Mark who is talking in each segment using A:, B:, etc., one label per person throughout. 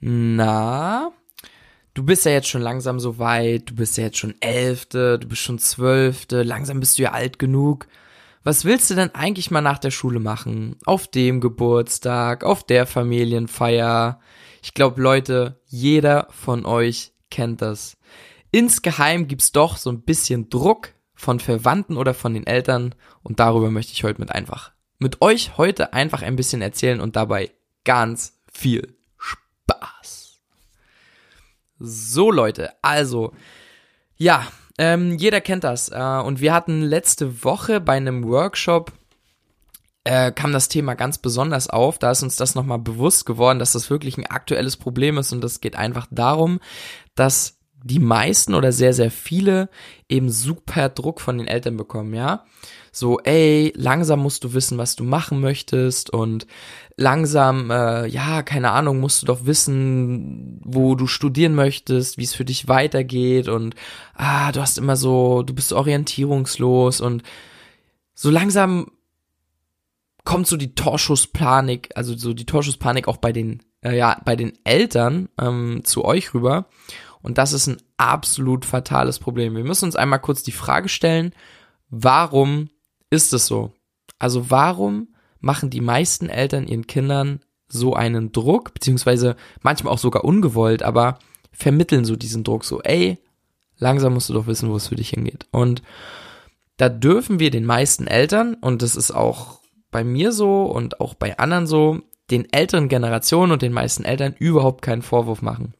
A: Na, du bist ja jetzt schon langsam so weit, du bist ja jetzt schon Elfte, du bist schon Zwölfte, langsam bist du ja alt genug. Was willst du denn eigentlich mal nach der Schule machen? Auf dem Geburtstag, auf der Familienfeier? Ich glaube, Leute, jeder von euch kennt das. Insgeheim gibt's doch so ein bisschen Druck von Verwandten oder von den Eltern und darüber möchte ich heute mit einfach mit euch heute einfach ein bisschen erzählen und dabei ganz viel Spaß. So Leute, also ja, ähm, jeder kennt das äh, und wir hatten letzte Woche bei einem Workshop äh, kam das Thema ganz besonders auf. Da ist uns das nochmal bewusst geworden, dass das wirklich ein aktuelles Problem ist und es geht einfach darum, dass die meisten oder sehr, sehr viele eben super Druck von den Eltern bekommen, ja. So, ey, langsam musst du wissen, was du machen möchtest und langsam, äh, ja, keine Ahnung, musst du doch wissen, wo du studieren möchtest, wie es für dich weitergeht und ah, du hast immer so, du bist orientierungslos und so langsam kommt so die Torschusspanik, also so die Torschusspanik auch bei den, äh, ja, bei den Eltern ähm, zu euch rüber und das ist ein absolut fatales Problem. Wir müssen uns einmal kurz die Frage stellen, warum ist es so? Also warum machen die meisten Eltern ihren Kindern so einen Druck, beziehungsweise manchmal auch sogar ungewollt, aber vermitteln so diesen Druck so, ey, langsam musst du doch wissen, wo es für dich hingeht. Und da dürfen wir den meisten Eltern, und das ist auch bei mir so und auch bei anderen so, den älteren Generationen und den meisten Eltern überhaupt keinen Vorwurf machen.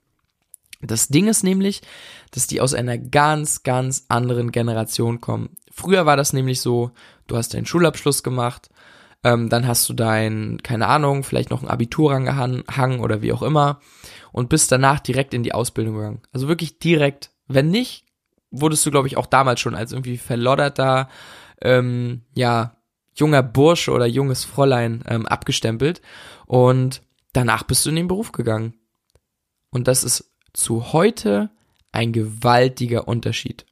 A: Das Ding ist nämlich, dass die aus einer ganz, ganz anderen Generation kommen. Früher war das nämlich so, du hast deinen Schulabschluss gemacht, ähm, dann hast du dein, keine Ahnung, vielleicht noch ein Abitur angehangen oder wie auch immer und bist danach direkt in die Ausbildung gegangen. Also wirklich direkt. Wenn nicht, wurdest du, glaube ich, auch damals schon als irgendwie verlodderter, ähm, ja, junger Bursche oder junges Fräulein ähm, abgestempelt und danach bist du in den Beruf gegangen. Und das ist zu heute ein gewaltiger Unterschied.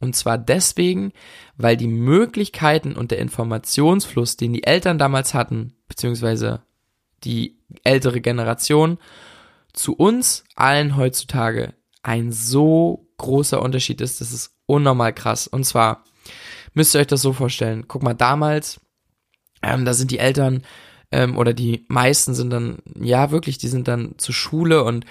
A: Und zwar deswegen, weil die Möglichkeiten und der Informationsfluss, den die Eltern damals hatten, beziehungsweise die ältere Generation, zu uns allen heutzutage ein so großer Unterschied ist, das ist unnormal krass. Und zwar müsst ihr euch das so vorstellen. Guck mal, damals, ähm, da sind die Eltern ähm, oder die meisten sind dann, ja wirklich, die sind dann zur Schule und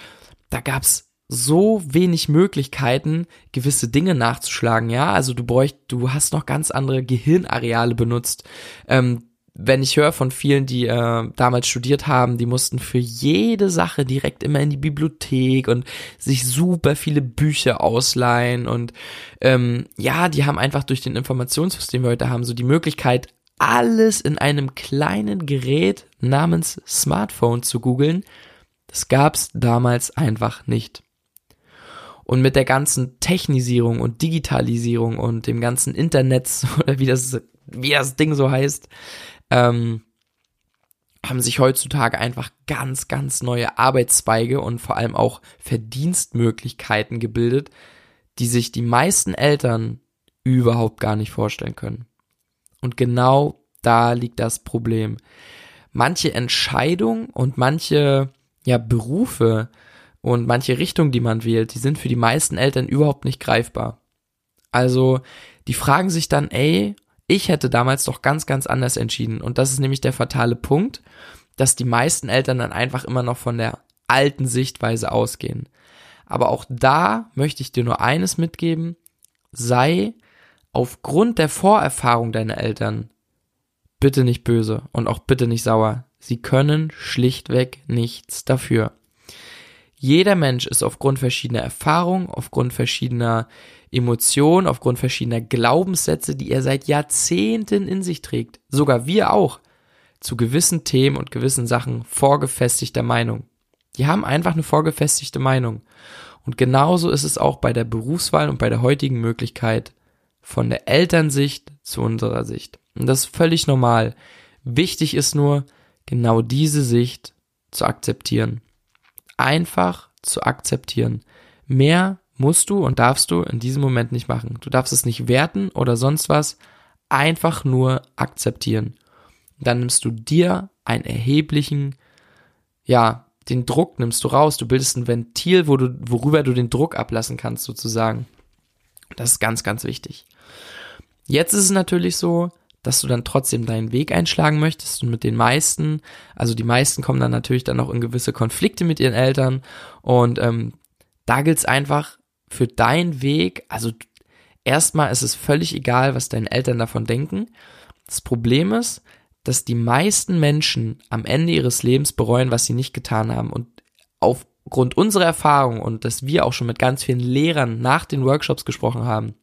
A: da gab's so wenig Möglichkeiten, gewisse Dinge nachzuschlagen, ja. Also du bräucht, du hast noch ganz andere Gehirnareale benutzt. Ähm, wenn ich höre von vielen, die äh, damals studiert haben, die mussten für jede Sache direkt immer in die Bibliothek und sich super viele Bücher ausleihen und ähm, ja, die haben einfach durch den Informationsfluss, den wir heute haben, so die Möglichkeit, alles in einem kleinen Gerät namens Smartphone zu googeln. Das gab's damals einfach nicht. Und mit der ganzen Technisierung und Digitalisierung und dem ganzen Internet oder wie das, wie das Ding so heißt, ähm, haben sich heutzutage einfach ganz, ganz neue Arbeitszweige und vor allem auch Verdienstmöglichkeiten gebildet, die sich die meisten Eltern überhaupt gar nicht vorstellen können. Und genau da liegt das Problem. Manche Entscheidungen und manche ja, Berufe, und manche Richtung, die man wählt, die sind für die meisten Eltern überhaupt nicht greifbar. Also, die fragen sich dann, ey, ich hätte damals doch ganz, ganz anders entschieden. Und das ist nämlich der fatale Punkt, dass die meisten Eltern dann einfach immer noch von der alten Sichtweise ausgehen. Aber auch da möchte ich dir nur eines mitgeben, sei aufgrund der Vorerfahrung deiner Eltern bitte nicht böse und auch bitte nicht sauer. Sie können schlichtweg nichts dafür. Jeder Mensch ist aufgrund verschiedener Erfahrungen, aufgrund verschiedener Emotionen, aufgrund verschiedener Glaubenssätze, die er seit Jahrzehnten in sich trägt, sogar wir auch, zu gewissen Themen und gewissen Sachen vorgefestigter Meinung. Die haben einfach eine vorgefestigte Meinung. Und genauso ist es auch bei der Berufswahl und bei der heutigen Möglichkeit von der Elternsicht zu unserer Sicht. Und das ist völlig normal. Wichtig ist nur, genau diese Sicht zu akzeptieren einfach zu akzeptieren. Mehr musst du und darfst du in diesem Moment nicht machen. Du darfst es nicht werten oder sonst was, einfach nur akzeptieren. Dann nimmst du dir einen erheblichen, ja, den Druck nimmst du raus. Du bildest ein Ventil, wo du, worüber du den Druck ablassen kannst, sozusagen. Das ist ganz, ganz wichtig. Jetzt ist es natürlich so, dass du dann trotzdem deinen Weg einschlagen möchtest und mit den meisten, also die meisten kommen dann natürlich dann auch in gewisse Konflikte mit ihren Eltern und ähm, da gilt es einfach für deinen Weg, also erstmal ist es völlig egal, was deine Eltern davon denken. Das Problem ist, dass die meisten Menschen am Ende ihres Lebens bereuen, was sie nicht getan haben und aufgrund unserer Erfahrung und dass wir auch schon mit ganz vielen Lehrern nach den Workshops gesprochen haben,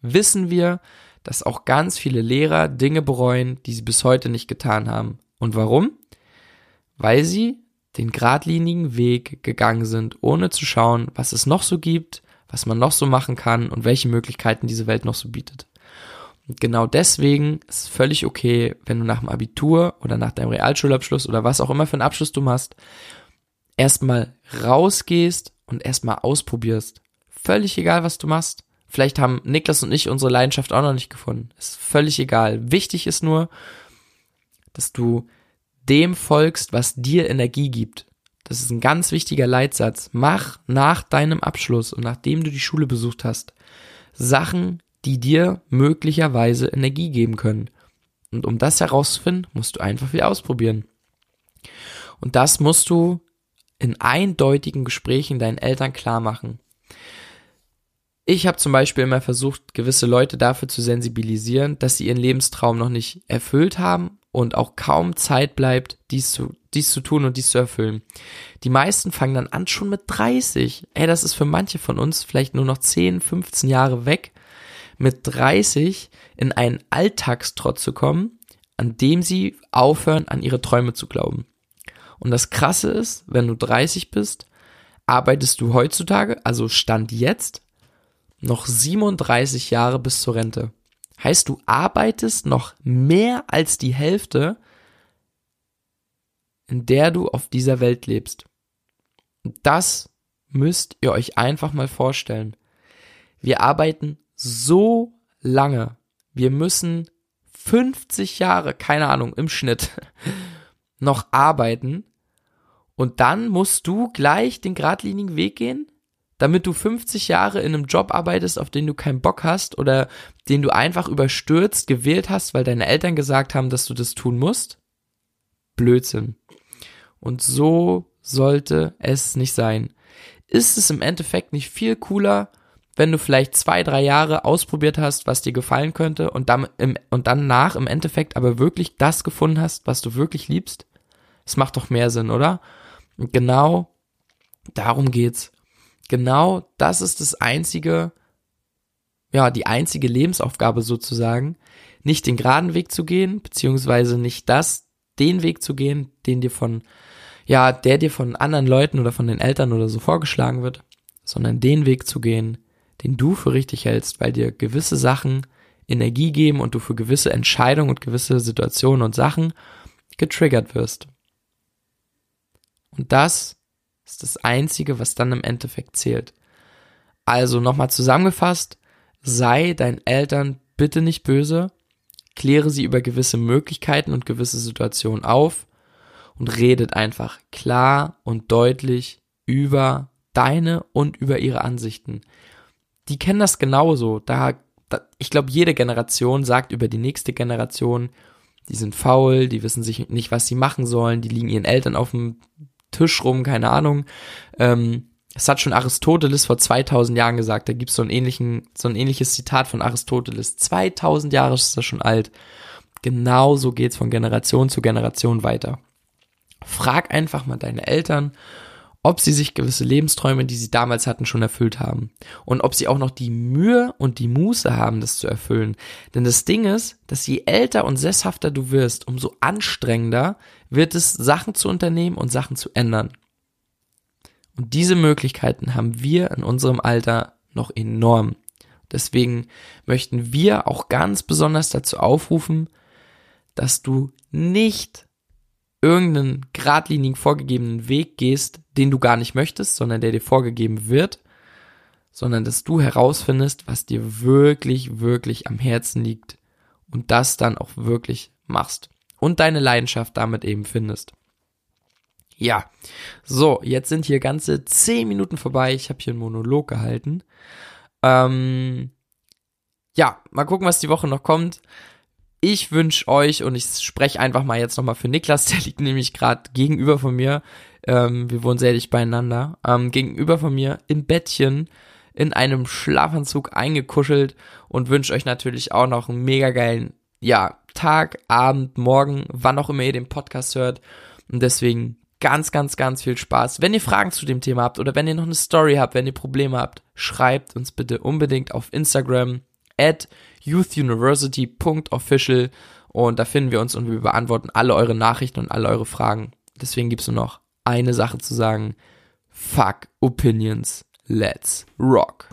A: wissen wir, dass auch ganz viele Lehrer Dinge bereuen, die sie bis heute nicht getan haben. Und warum? Weil sie den geradlinigen Weg gegangen sind, ohne zu schauen, was es noch so gibt, was man noch so machen kann und welche Möglichkeiten diese Welt noch so bietet. Und genau deswegen ist es völlig okay, wenn du nach dem Abitur oder nach deinem Realschulabschluss oder was auch immer für einen Abschluss du machst, erstmal rausgehst und erstmal ausprobierst. Völlig egal, was du machst. Vielleicht haben Niklas und ich unsere Leidenschaft auch noch nicht gefunden. Ist völlig egal. Wichtig ist nur, dass du dem folgst, was dir Energie gibt. Das ist ein ganz wichtiger Leitsatz. Mach nach deinem Abschluss und nachdem du die Schule besucht hast, Sachen, die dir möglicherweise Energie geben können. Und um das herauszufinden, musst du einfach viel ausprobieren. Und das musst du in eindeutigen Gesprächen deinen Eltern klar machen. Ich habe zum Beispiel immer versucht, gewisse Leute dafür zu sensibilisieren, dass sie ihren Lebenstraum noch nicht erfüllt haben und auch kaum Zeit bleibt, dies zu, dies zu tun und dies zu erfüllen. Die meisten fangen dann an schon mit 30. Ey, das ist für manche von uns vielleicht nur noch 10, 15 Jahre weg, mit 30 in einen Alltagstrott zu kommen, an dem sie aufhören, an ihre Träume zu glauben. Und das Krasse ist, wenn du 30 bist, arbeitest du heutzutage, also Stand jetzt, noch 37 Jahre bis zur Rente. Heißt, du arbeitest noch mehr als die Hälfte, in der du auf dieser Welt lebst. Das müsst ihr euch einfach mal vorstellen. Wir arbeiten so lange. Wir müssen 50 Jahre, keine Ahnung, im Schnitt noch arbeiten. Und dann musst du gleich den geradlinigen Weg gehen? Damit du 50 Jahre in einem Job arbeitest, auf den du keinen Bock hast oder den du einfach überstürzt gewählt hast, weil deine Eltern gesagt haben, dass du das tun musst? Blödsinn. Und so sollte es nicht sein. Ist es im Endeffekt nicht viel cooler, wenn du vielleicht zwei, drei Jahre ausprobiert hast, was dir gefallen könnte und dann, im, und dann nach im Endeffekt aber wirklich das gefunden hast, was du wirklich liebst? Es macht doch mehr Sinn, oder? Und genau darum geht's genau das ist das einzige, ja, die einzige Lebensaufgabe sozusagen, nicht den geraden Weg zu gehen, beziehungsweise nicht das, den Weg zu gehen, den dir von, ja, der dir von anderen Leuten oder von den Eltern oder so vorgeschlagen wird, sondern den Weg zu gehen, den du für richtig hältst, weil dir gewisse Sachen Energie geben und du für gewisse Entscheidungen und gewisse Situationen und Sachen getriggert wirst. Und das ist das Einzige, was dann im Endeffekt zählt. Also nochmal zusammengefasst, sei deinen Eltern bitte nicht böse, kläre sie über gewisse Möglichkeiten und gewisse Situationen auf und redet einfach klar und deutlich über deine und über ihre Ansichten. Die kennen das genauso. Da, da ich glaube, jede Generation sagt über die nächste Generation, die sind faul, die wissen sich nicht, was sie machen sollen, die liegen ihren Eltern auf dem Tisch rum, keine Ahnung. Ähm, das hat schon Aristoteles vor 2000 Jahren gesagt. Da gibt's so ähnlichen, so ein ähnliches Zitat von Aristoteles. 2000 Jahre ist das schon alt. Genauso geht's von Generation zu Generation weiter. Frag einfach mal deine Eltern, ob sie sich gewisse Lebensträume, die sie damals hatten, schon erfüllt haben. Und ob sie auch noch die Mühe und die Muße haben, das zu erfüllen. Denn das Ding ist, dass je älter und sesshafter du wirst, umso anstrengender wird es, Sachen zu unternehmen und Sachen zu ändern. Und diese Möglichkeiten haben wir in unserem Alter noch enorm. Deswegen möchten wir auch ganz besonders dazu aufrufen, dass du nicht irgendeinen geradlinigen vorgegebenen Weg gehst, den du gar nicht möchtest, sondern der dir vorgegeben wird, sondern dass du herausfindest, was dir wirklich, wirklich am Herzen liegt und das dann auch wirklich machst und deine Leidenschaft damit eben findest. Ja, so, jetzt sind hier ganze zehn Minuten vorbei. Ich habe hier einen Monolog gehalten. Ähm, ja, mal gucken, was die Woche noch kommt. Ich wünsche euch, und ich spreche einfach mal jetzt nochmal für Niklas, der liegt nämlich gerade gegenüber von mir. Ähm, wir wohnen sehr dicht beieinander. Ähm, gegenüber von mir im Bettchen in einem Schlafanzug eingekuschelt und wünsche euch natürlich auch noch einen mega geilen, ja, Tag, Abend, Morgen, wann auch immer ihr den Podcast hört. Und deswegen ganz, ganz, ganz viel Spaß. Wenn ihr Fragen zu dem Thema habt oder wenn ihr noch eine Story habt, wenn ihr Probleme habt, schreibt uns bitte unbedingt auf Instagram at youthuniversity.official und da finden wir uns und wir beantworten alle eure Nachrichten und alle eure Fragen. Deswegen gibt's nur noch eine Sache zu sagen. Fuck Opinions. Let's rock.